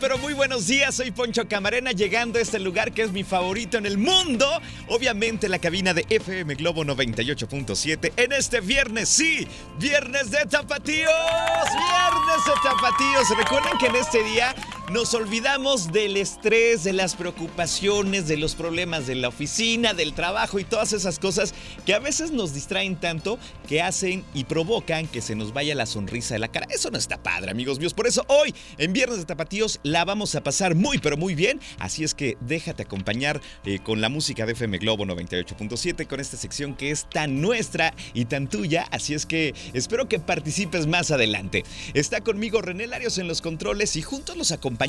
Pero muy buenos días. Soy Poncho Camarena llegando a este lugar que es mi favorito en el mundo. Obviamente la cabina de FM Globo 98.7 en este viernes, sí, viernes de tapatíos. Viernes de tapatíos. Recuerden que en este día nos olvidamos del estrés, de las preocupaciones, de los problemas de la oficina, del trabajo y todas esas cosas que a veces nos distraen tanto que hacen y provocan que se nos vaya la sonrisa de la cara. Eso no está padre, amigos míos. Por eso hoy, en Viernes de Tapatíos, la vamos a pasar muy, pero muy bien. Así es que déjate acompañar eh, con la música de FM Globo 98.7, con esta sección que es tan nuestra y tan tuya. Así es que espero que participes más adelante. Está conmigo René Larios en los controles y juntos los acompañamos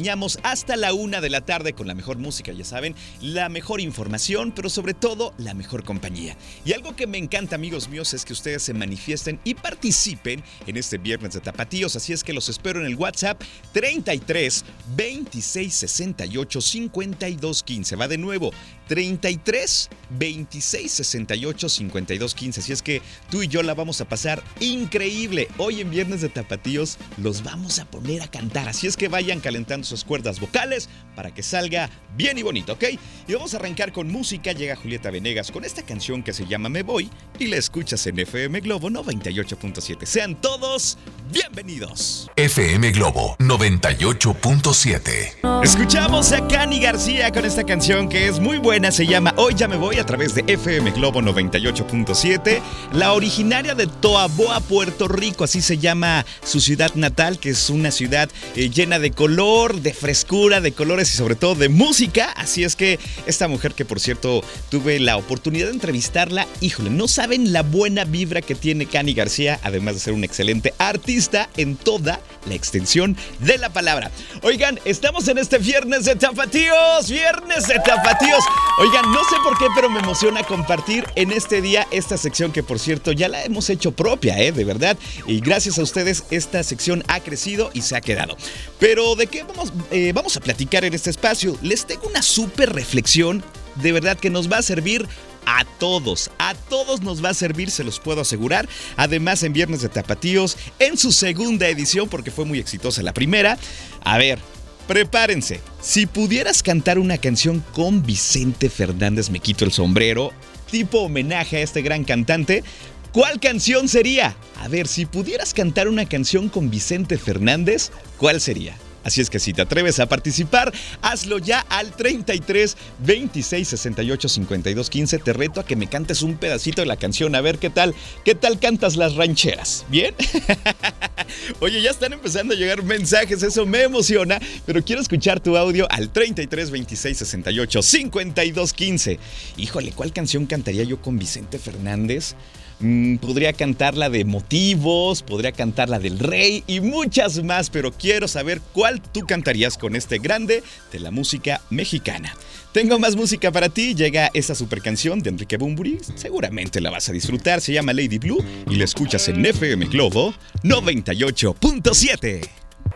hasta la una de la tarde con la mejor música, ya saben, la mejor información, pero sobre todo la mejor compañía. Y algo que me encanta, amigos míos, es que ustedes se manifiesten y participen en este Viernes de Tapatíos. Así es que los espero en el WhatsApp 33 26 68 52 15. Va de nuevo 33 26 68 52 15. Así es que tú y yo la vamos a pasar increíble. Hoy en Viernes de Tapatíos los vamos a poner a cantar. Así es que vayan calentando sus cuerdas vocales para que salga bien y bonito, ¿ok? Y vamos a arrancar con música. Llega Julieta Venegas con esta canción que se llama Me Voy y la escuchas en FM Globo 98.7. Sean todos bienvenidos. FM Globo 98.7. Escuchamos a Cani García con esta canción que es muy buena, se llama Hoy ya me voy a través de FM Globo 98.7, la originaria de Toaboa, Puerto Rico, así se llama su ciudad natal, que es una ciudad eh, llena de color, de frescura, de colores y sobre todo de música, así es que esta mujer que por cierto tuve la oportunidad de entrevistarla, híjole, no saben la buena vibra que tiene Cani García, además de ser un excelente artista en toda la extensión de la palabra. Oigan, estamos en este viernes de tapatíos, viernes de tapatíos. Oigan, no sé por qué, pero me emociona compartir en este día esta sección que por cierto ya la hemos hecho propia, ¿eh? De verdad. Y gracias a ustedes esta sección ha crecido y se ha quedado. Pero ¿de qué vamos, eh, vamos a platicar en este espacio? Les tengo una súper reflexión de verdad que nos va a servir a todos, a todos nos va a servir, se los puedo asegurar. Además, en Viernes de Tapatíos, en su segunda edición, porque fue muy exitosa la primera. A ver, prepárense. Si pudieras cantar una canción con Vicente Fernández, me quito el sombrero, tipo homenaje a este gran cantante, ¿cuál canción sería? A ver, si pudieras cantar una canción con Vicente Fernández, ¿cuál sería? Así es que si te atreves a participar, hazlo ya al 33 26 68 52 15. Te reto a que me cantes un pedacito de la canción. A ver qué tal, qué tal cantas las rancheras. ¿Bien? Oye, ya están empezando a llegar mensajes, eso me emociona, pero quiero escuchar tu audio al 33 26 68 52 15. Híjole, ¿cuál canción cantaría yo con Vicente Fernández? Mm, podría cantar la de Motivos, podría cantar la del Rey y muchas más, pero quiero saber cuál tú cantarías con este grande de la música mexicana. Tengo más música para ti, llega esa super canción de Enrique Bumburi, seguramente la vas a disfrutar, se llama Lady Blue y la escuchas en FM Globo 98.7.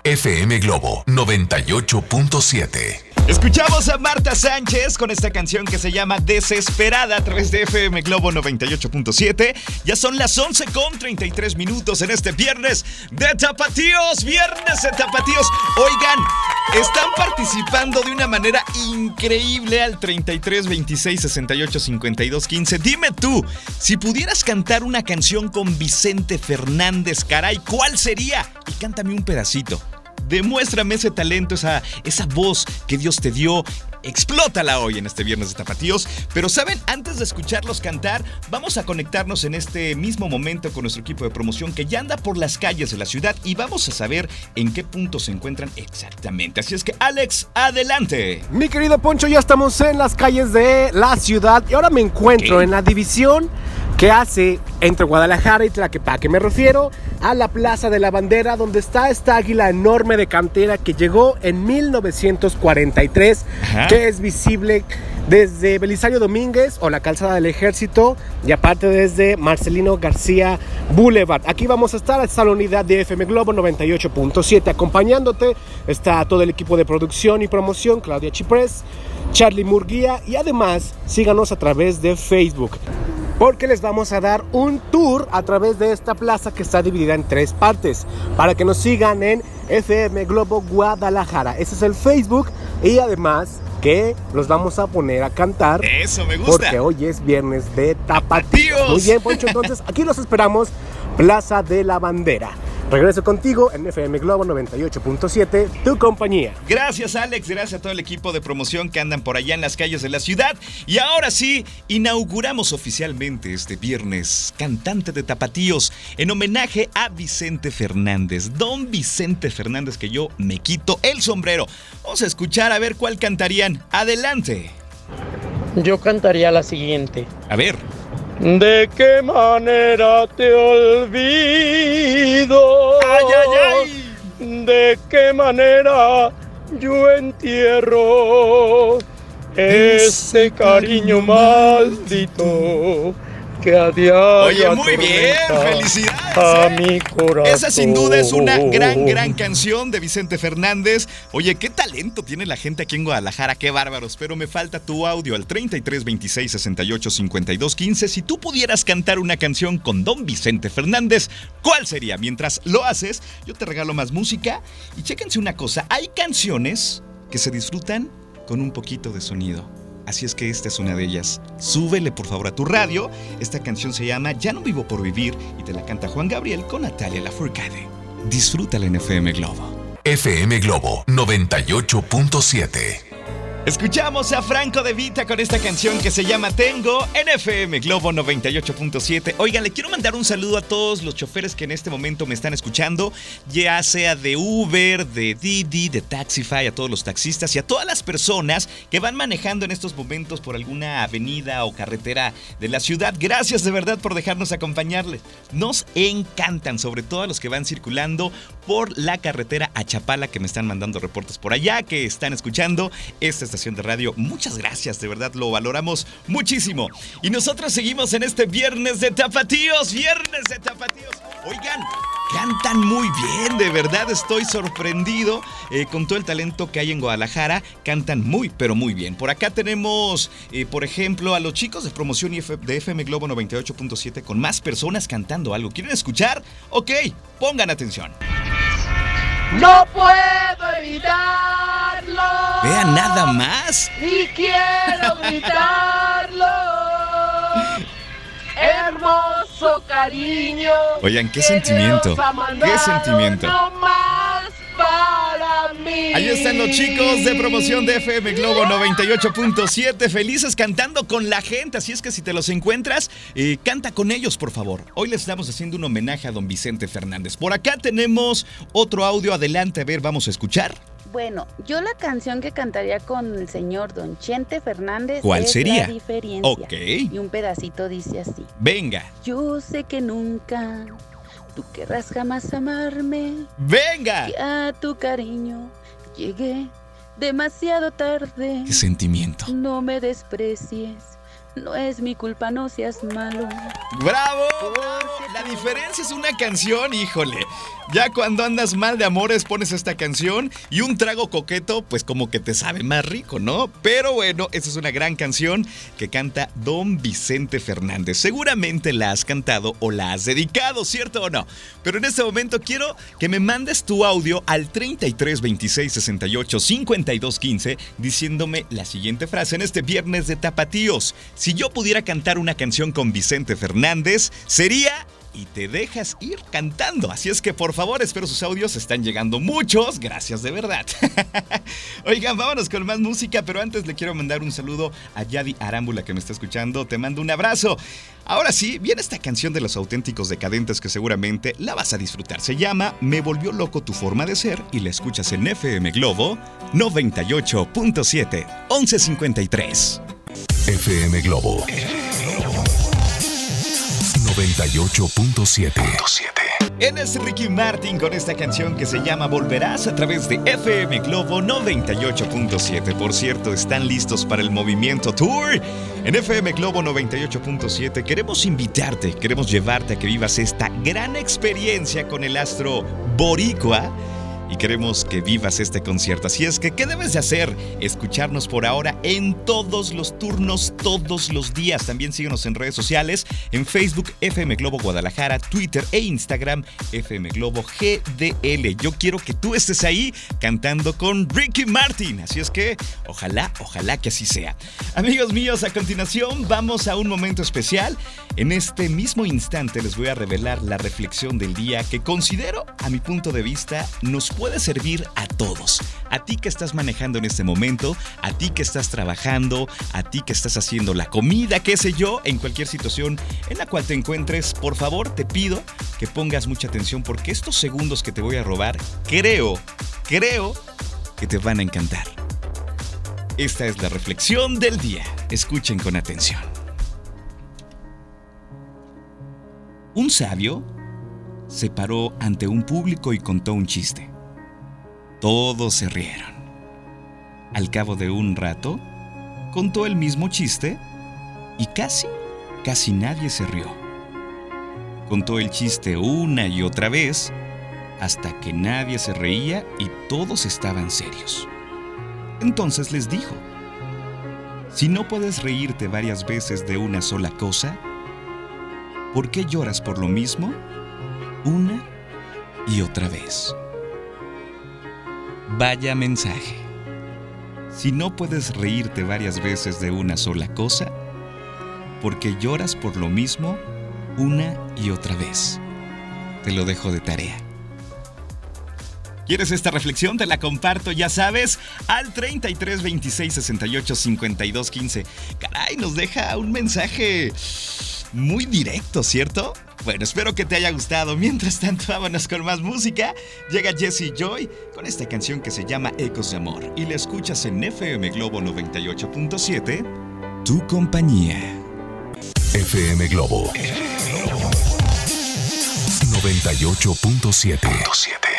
FM Globo 98.7. Escuchamos a Marta Sánchez con esta canción que se llama Desesperada a través de FM Globo 98.7. Ya son las 11 con 33 minutos en este viernes de Tapatíos. Viernes de Tapatíos. Oigan, están participando de una manera increíble al 33 26 68 52 15. Dime tú, si pudieras cantar una canción con Vicente Fernández, caray, ¿cuál sería? Y cántame un pedacito. Demuéstrame ese talento, esa, esa voz que Dios te dio. Explótala hoy en este viernes de Tapatíos. Pero saben, antes de escucharlos cantar, vamos a conectarnos en este mismo momento con nuestro equipo de promoción que ya anda por las calles de la ciudad y vamos a saber en qué punto se encuentran exactamente. Así es que Alex, adelante. Mi querido Poncho, ya estamos en las calles de la ciudad y ahora me encuentro en la división que hace entre Guadalajara y Tlaquepaque. Me refiero a la Plaza de la Bandera, donde está esta águila enorme de cantera que llegó en 1943, que es visible desde Belisario Domínguez o la calzada del ejército y aparte desde Marcelino García Boulevard. Aquí vamos a estar, esta la unidad de FM Globo 98.7 acompañándote. Está todo el equipo de producción y promoción, Claudia Chiprés, Charlie Murguía y además síganos a través de Facebook porque les vamos a dar un tour a través de esta plaza que está dividida en tres partes para que nos sigan en FM Globo Guadalajara. Ese es el Facebook y además que los vamos a poner a cantar. Eso me gusta. Porque hoy es viernes de tapatíos. Muy bien, Poncho. Entonces aquí los esperamos, Plaza de la Bandera. Regreso contigo en FM Globo 98.7, tu compañía. Gracias Alex, gracias a todo el equipo de promoción que andan por allá en las calles de la ciudad. Y ahora sí, inauguramos oficialmente este viernes Cantante de Tapatíos en homenaje a Vicente Fernández. Don Vicente Fernández que yo me quito el sombrero. Vamos a escuchar a ver cuál cantarían. Adelante. Yo cantaría la siguiente. A ver. ¿De qué manera te olvido? ¡Ay, ay, ay! ¿De qué manera yo entierro ese cariño maldito? Que a diario Oye, muy bien, felicidades. A ¿eh? mi corazón. Esa sin duda es una gran, gran canción de Vicente Fernández. Oye, qué talento tiene la gente aquí en Guadalajara, qué bárbaros. Pero me falta tu audio al 33 26 68 52 15. Si tú pudieras cantar una canción con Don Vicente Fernández, ¿cuál sería? Mientras lo haces, yo te regalo más música. Y chéquense una cosa: hay canciones que se disfrutan con un poquito de sonido. Así es que esta es una de ellas. Súbele por favor a tu radio. Esta canción se llama Ya no vivo por vivir y te la canta Juan Gabriel con Natalia Lafourcade. Disfrútala en FM Globo. FM Globo 98.7. Escuchamos a Franco de Vita con esta canción que se llama Tengo en FM Globo 98.7. Oigan, le quiero mandar un saludo a todos los choferes que en este momento me están escuchando, ya sea de Uber, de Didi, de Taxify, a todos los taxistas y a todas las personas que van manejando en estos momentos por alguna avenida o carretera de la ciudad. Gracias de verdad por dejarnos acompañarles. Nos encantan, sobre todo a los que van circulando por la carretera a Chapala, que me están mandando reportes por allá, que están escuchando esta de radio. Muchas gracias, de verdad lo valoramos muchísimo. Y nosotros seguimos en este viernes de tapatíos, viernes de tapatíos. Oigan, cantan muy bien, de verdad estoy sorprendido eh, con todo el talento que hay en Guadalajara. Cantan muy, pero muy bien. Por acá tenemos, eh, por ejemplo, a los chicos de promoción de FM Globo 98.7 con más personas cantando algo. ¿Quieren escuchar? Ok, pongan atención. No puedo evitarlo. Vean nada más. Y quiero gritarlo. Hermoso cariño. Oigan, qué sentimiento, qué sentimiento. nomás para mí. Ahí están los chicos de promoción de FM Globo 98.7, felices cantando con la gente. Así es que si te los encuentras, eh, canta con ellos, por favor. Hoy les estamos haciendo un homenaje a don Vicente Fernández. Por acá tenemos otro audio. Adelante, a ver, vamos a escuchar. Bueno, yo la canción que cantaría con el señor Don Chente Fernández ¿Cuál es sería? La diferencia. Ok. Y un pedacito dice así. Venga, Yo sé que nunca tú querrás jamás amarme. venga. Que a tu cariño llegué demasiado tarde. Qué sentimiento. No me desprecies. No es mi culpa, no seas malo. ¡Bravo! La diferencia es una canción, híjole. Ya cuando andas mal de amores pones esta canción y un trago coqueto, pues como que te sabe más rico, ¿no? Pero bueno, esta es una gran canción que canta Don Vicente Fernández. Seguramente la has cantado o la has dedicado, ¿cierto o no? Pero en este momento quiero que me mandes tu audio al 33 26 68 52 15 diciéndome la siguiente frase en este viernes de Tapatíos. Si yo pudiera cantar una canción con Vicente Fernández, sería y te dejas ir cantando. Así es que por favor, espero sus audios, están llegando muchos, gracias de verdad. Oigan, vámonos con más música, pero antes le quiero mandar un saludo a Yadi Arámbula que me está escuchando, te mando un abrazo. Ahora sí, viene esta canción de los auténticos decadentes que seguramente la vas a disfrutar. Se llama Me volvió loco tu forma de ser y la escuchas en FM Globo 98.7 1153. FM Globo 98.7. Él es Ricky Martin con esta canción que se llama Volverás a través de FM Globo 98.7. Por cierto, están listos para el movimiento Tour. En FM Globo 98.7 queremos invitarte, queremos llevarte a que vivas esta gran experiencia con el astro Boricua y queremos que vivas este concierto. Así es que, ¿qué debes de hacer? Escucharnos por ahora en todos los turnos, todos los días. También síguenos en redes sociales, en Facebook FM Globo Guadalajara, Twitter e Instagram FM Globo GDL. Yo quiero que tú estés ahí cantando con Ricky Martin. Así es que, ojalá, ojalá que así sea. Amigos míos, a continuación vamos a un momento especial. En este mismo instante les voy a revelar la reflexión del día que considero, a mi punto de vista, nos puede servir a todos. A ti que estás manejando en este momento, a ti que estás trabajando, a ti que estás haciendo la comida, qué sé yo, en cualquier situación en la cual te encuentres, por favor te pido que pongas mucha atención porque estos segundos que te voy a robar, creo, creo que te van a encantar. Esta es la reflexión del día. Escuchen con atención. Un sabio se paró ante un público y contó un chiste. Todos se rieron. Al cabo de un rato, contó el mismo chiste y casi, casi nadie se rió. Contó el chiste una y otra vez hasta que nadie se reía y todos estaban serios. Entonces les dijo, si no puedes reírte varias veces de una sola cosa, ¿por qué lloras por lo mismo una y otra vez? Vaya mensaje. Si no puedes reírte varias veces de una sola cosa, porque lloras por lo mismo una y otra vez. Te lo dejo de tarea. ¿Quieres esta reflexión? Te la comparto, ya sabes, al 33 26 68 52 15. Caray, nos deja un mensaje muy directo, ¿cierto? Bueno, espero que te haya gustado. Mientras tanto, vámonos con más música. Llega Jesse Joy con esta canción que se llama Ecos de Amor y la escuchas en FM Globo 98.7, tu compañía. FM Globo 98.7.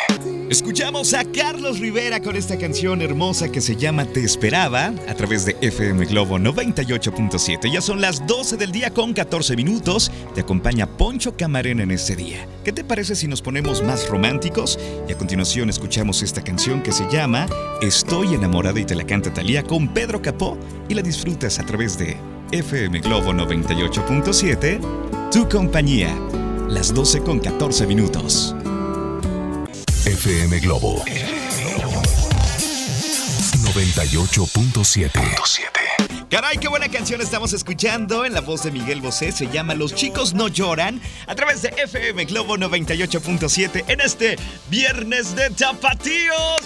Escuchamos a Carlos Rivera con esta canción hermosa que se llama Te Esperaba a través de FM Globo 98.7. Ya son las 12 del día con 14 minutos. Te acompaña Poncho Camarena en este día. ¿Qué te parece si nos ponemos más románticos? Y a continuación escuchamos esta canción que se llama Estoy enamorada y te la canta Talía con Pedro Capó y la disfrutas a través de FM Globo 98.7, tu compañía. Las 12 con 14 minutos. FM Globo 98.7. Caray, qué buena canción estamos escuchando en la voz de Miguel Bosé. Se llama Los chicos no lloran a través de FM Globo 98.7 en este viernes de tapatíos.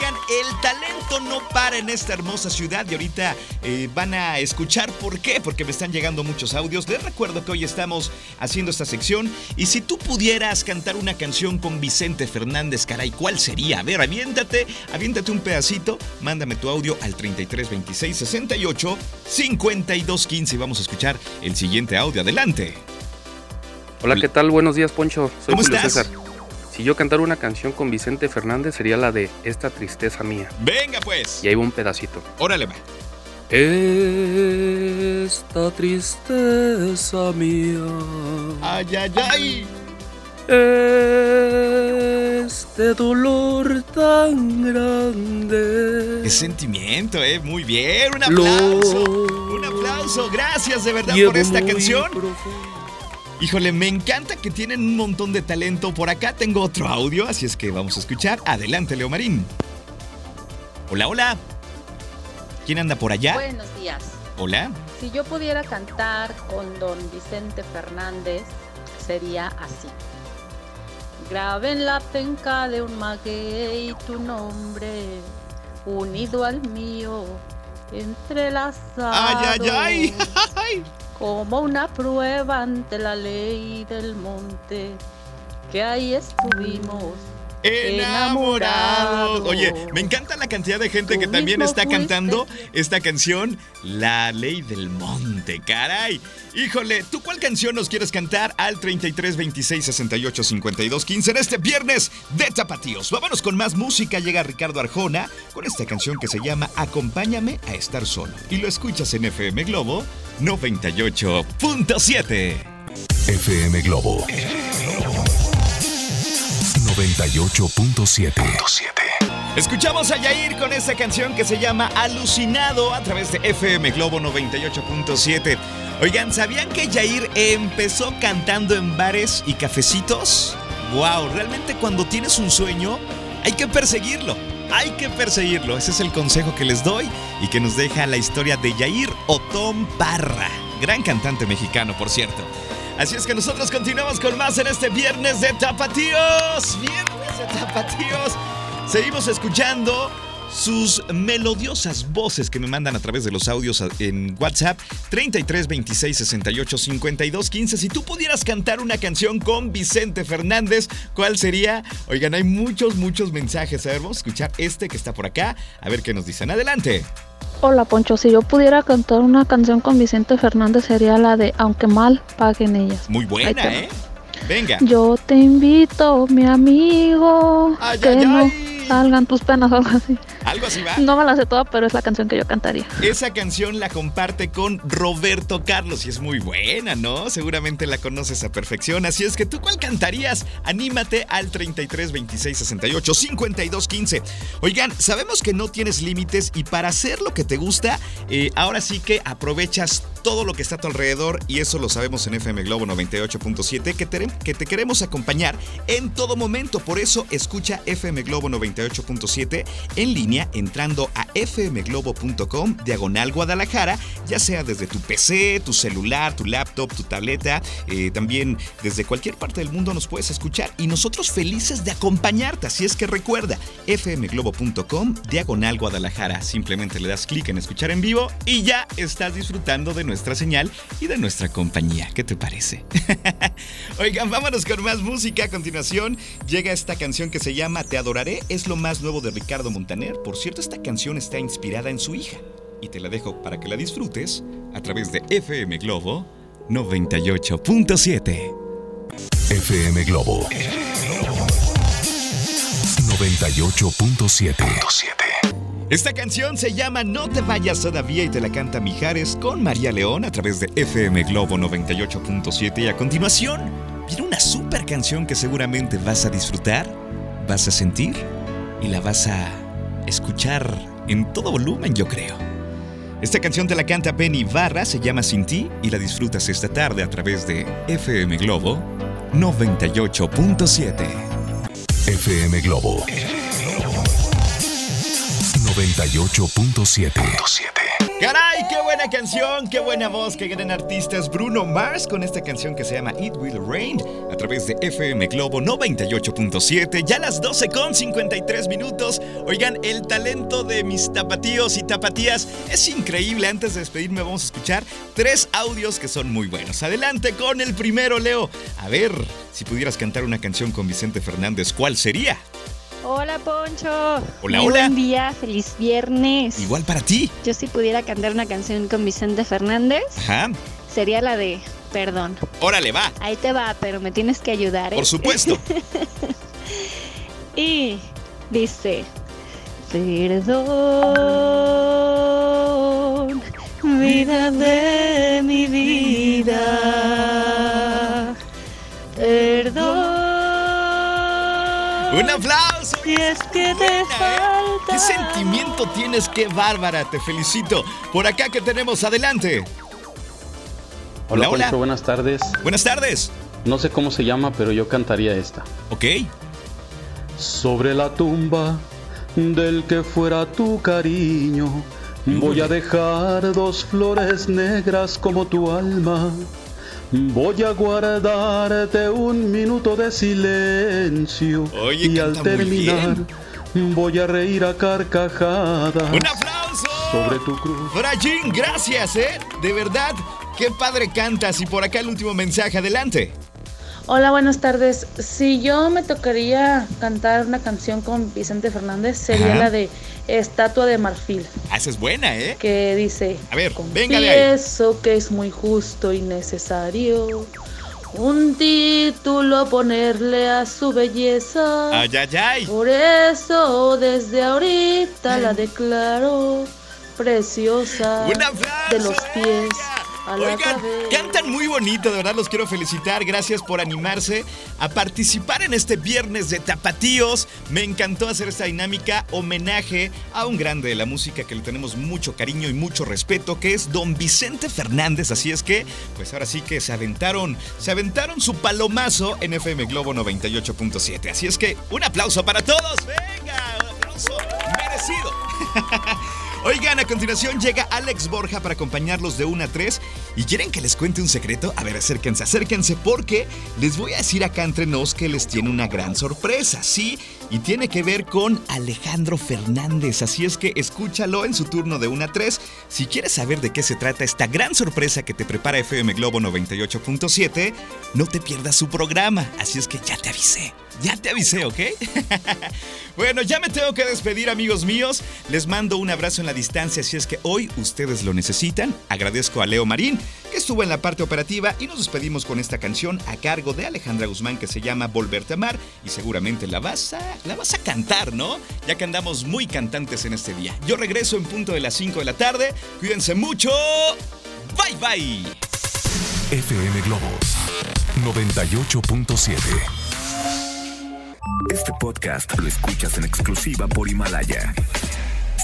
Oigan, el talento no para en esta hermosa ciudad y ahorita eh, van a escuchar por qué, porque me están llegando muchos audios. Les recuerdo que hoy estamos haciendo esta sección y si tú pudieras cantar una canción con Vicente Fernández, caray, ¿cuál sería? A ver, aviéntate, aviéntate un pedacito, mándame tu audio al 33 26 68 52 15 y vamos a escuchar el siguiente audio. Adelante. Hola, ¿qué tal? Buenos días, Poncho. Soy ¿Cómo Julio estás? César. Si yo cantara una canción con Vicente Fernández sería la de Esta tristeza mía. Venga pues. Y ahí va un pedacito. Órale, va. Esta tristeza mía. Ay, ay, ay. Este dolor tan grande. Qué sentimiento, eh. Muy bien. Un aplauso. Un aplauso. Gracias de verdad por esta canción. Híjole, me encanta que tienen un montón de talento. Por acá tengo otro audio, así es que vamos a escuchar. Adelante, Leo Marín. Hola, hola. ¿Quién anda por allá? Buenos días. Hola. Si yo pudiera cantar con don Vicente Fernández, sería así. Grave en la penca de un maguey tu nombre, unido al mío, entrelazado. ¡Ay, ay, ay! Como una prueba ante la ley del monte, que ahí estuvimos Enamorados. Oye, me encanta la cantidad de gente que también está fuiste. cantando esta canción, La Ley del Monte. Caray. Híjole, ¿tú cuál canción nos quieres cantar al 33 26 68 52 15 en este viernes de Tapatíos? Vámonos con más música. Llega Ricardo Arjona con esta canción que se llama Acompáñame a estar solo. Y lo escuchas en FM Globo 98.7. FM Globo 98.7. Escuchamos a Yair con esta canción que se llama Alucinado a través de FM Globo 98.7. Oigan, ¿sabían que Yair empezó cantando en bares y cafecitos? ¡Wow! Realmente cuando tienes un sueño hay que perseguirlo. Hay que perseguirlo. Ese es el consejo que les doy y que nos deja la historia de Yair Otón Parra. Gran cantante mexicano, por cierto. Así es que nosotros continuamos con más en este viernes de Tapatíos. Viernes de Tapatíos. Seguimos escuchando sus melodiosas voces que me mandan a través de los audios en WhatsApp 33 26 68 52 15. Si tú pudieras cantar una canción con Vicente Fernández, ¿cuál sería? Oigan, hay muchos, muchos mensajes. A ver, vamos a escuchar este que está por acá. A ver qué nos dicen. Adelante. Hola Poncho, si yo pudiera cantar una canción con Vicente Fernández sería la de Aunque mal paguen ellas. Muy buena. ¿eh? Venga. Yo te invito, mi amigo, Ay, que ay, no ay. Salgan tus penas o algo así. Algo así va. No me la sé toda, pero es la canción que yo cantaría. Esa canción la comparte con Roberto Carlos y es muy buena, ¿no? Seguramente la conoces a perfección. Así es que tú, ¿cuál cantarías? Anímate al 33 26 68 52 15. Oigan, sabemos que no tienes límites y para hacer lo que te gusta, eh, ahora sí que aprovechas todo lo que está a tu alrededor y eso lo sabemos en FM Globo 98.7 que te, que te queremos acompañar en todo momento. Por eso escucha FM Globo 98.7 en línea entrando a fmglobo.com diagonal Guadalajara, ya sea desde tu PC, tu celular, tu laptop, tu tableta, eh, también desde cualquier parte del mundo nos puedes escuchar y nosotros felices de acompañarte. Así es que recuerda fmglobo.com diagonal Guadalajara. Simplemente le das clic en escuchar en vivo y ya estás disfrutando de nuestra señal y de nuestra compañía. ¿Qué te parece? Oigan, vámonos con más música. A continuación llega esta canción que se llama Te adoraré. Es lo más nuevo de Ricardo Montaner. Por cierto, esta canción está inspirada en su hija. Y te la dejo para que la disfrutes a través de FM Globo 98.7. FM Globo 98.7. Esta canción se llama No te vayas todavía y te la canta Mijares con María León a través de FM Globo 98.7 y a continuación viene una super canción que seguramente vas a disfrutar, vas a sentir y la vas a escuchar en todo volumen yo creo. Esta canción te la canta Benny Barra, se llama Sin ti y la disfrutas esta tarde a través de FM Globo 98.7. FM Globo 98.7. ¡Caray! ¡Qué buena canción! ¡Qué buena voz! ¡Qué gran artista es Bruno Mars con esta canción que se llama It Will Rain a través de FM Globo 98.7. Ya las 12 con 53 minutos. Oigan, el talento de mis tapatíos y tapatías es increíble. Antes de despedirme vamos a escuchar tres audios que son muy buenos. Adelante con el primero, Leo. A ver, si pudieras cantar una canción con Vicente Fernández, ¿cuál sería? Hola Poncho. Hola, Muy hola. Buen día, feliz viernes. Igual para ti. Yo si pudiera cantar una canción con Vicente Fernández, Ajá. sería la de Perdón. Órale, va. Ahí te va, pero me tienes que ayudar. ¿eh? Por supuesto. y dice, perdón, vida de mi vida. Perdón. Un aplauso. Si es que te falta. ¿Qué sentimiento tienes? ¡Qué bárbara! Te felicito. Por acá que tenemos, adelante. Hola, Hola, hola. Poncho, buenas tardes. Buenas tardes. No sé cómo se llama, pero yo cantaría esta. Ok. Sobre la tumba del que fuera tu cariño, Voy a dejar dos flores negras como tu alma. Voy a guardarte un minuto de silencio. Oye, y al terminar, voy a reír a carcajadas. ¡Un aplauso! Sobre tu cruz. Frayín, gracias, ¿eh? De verdad, qué padre cantas. Y por acá el último mensaje, adelante. Hola, buenas tardes. Si yo me tocaría cantar una canción con Vicente Fernández, sería Ajá. la de Estatua de Marfil, Ah, esa es buena, ¿eh? que dice, A ver, venga de ahí. pienso que es muy justo y necesario un título ponerle a su belleza. Ay, ay, ay. Por eso desde ahorita la declaro preciosa Un aplauso, de los pies Oigan, cantan muy bonito, de verdad los quiero felicitar. Gracias por animarse a participar en este viernes de Tapatíos. Me encantó hacer esta dinámica homenaje a un grande de la música que le tenemos mucho cariño y mucho respeto, que es don Vicente Fernández. Así es que, pues ahora sí que se aventaron, se aventaron su palomazo en FM Globo 98.7. Así es que, un aplauso para todos. Venga, un aplauso merecido. Oigan, a continuación llega Alex Borja para acompañarlos de 1 a 3. ¿Y quieren que les cuente un secreto? A ver, acérquense, acérquense, porque les voy a decir acá entre nos que les tiene una gran sorpresa, ¿sí? Y tiene que ver con Alejandro Fernández. Así es que escúchalo en su turno de 1 a 3. Si quieres saber de qué se trata esta gran sorpresa que te prepara FM Globo 98.7, no te pierdas su programa. Así es que ya te avisé. Ya te avisé, ¿ok? bueno, ya me tengo que despedir, amigos míos. Les mando un abrazo en la distancia si es que hoy ustedes lo necesitan. Agradezco a Leo Marín, estuvo en la parte operativa, y nos despedimos con esta canción a cargo de Alejandra Guzmán que se llama Volverte a amar. Y seguramente la vas a, la vas a cantar, ¿no? Ya que andamos muy cantantes en este día. Yo regreso en punto de las 5 de la tarde. Cuídense mucho. Bye bye. FM Globo 98.7. Este podcast lo escuchas en exclusiva por Himalaya.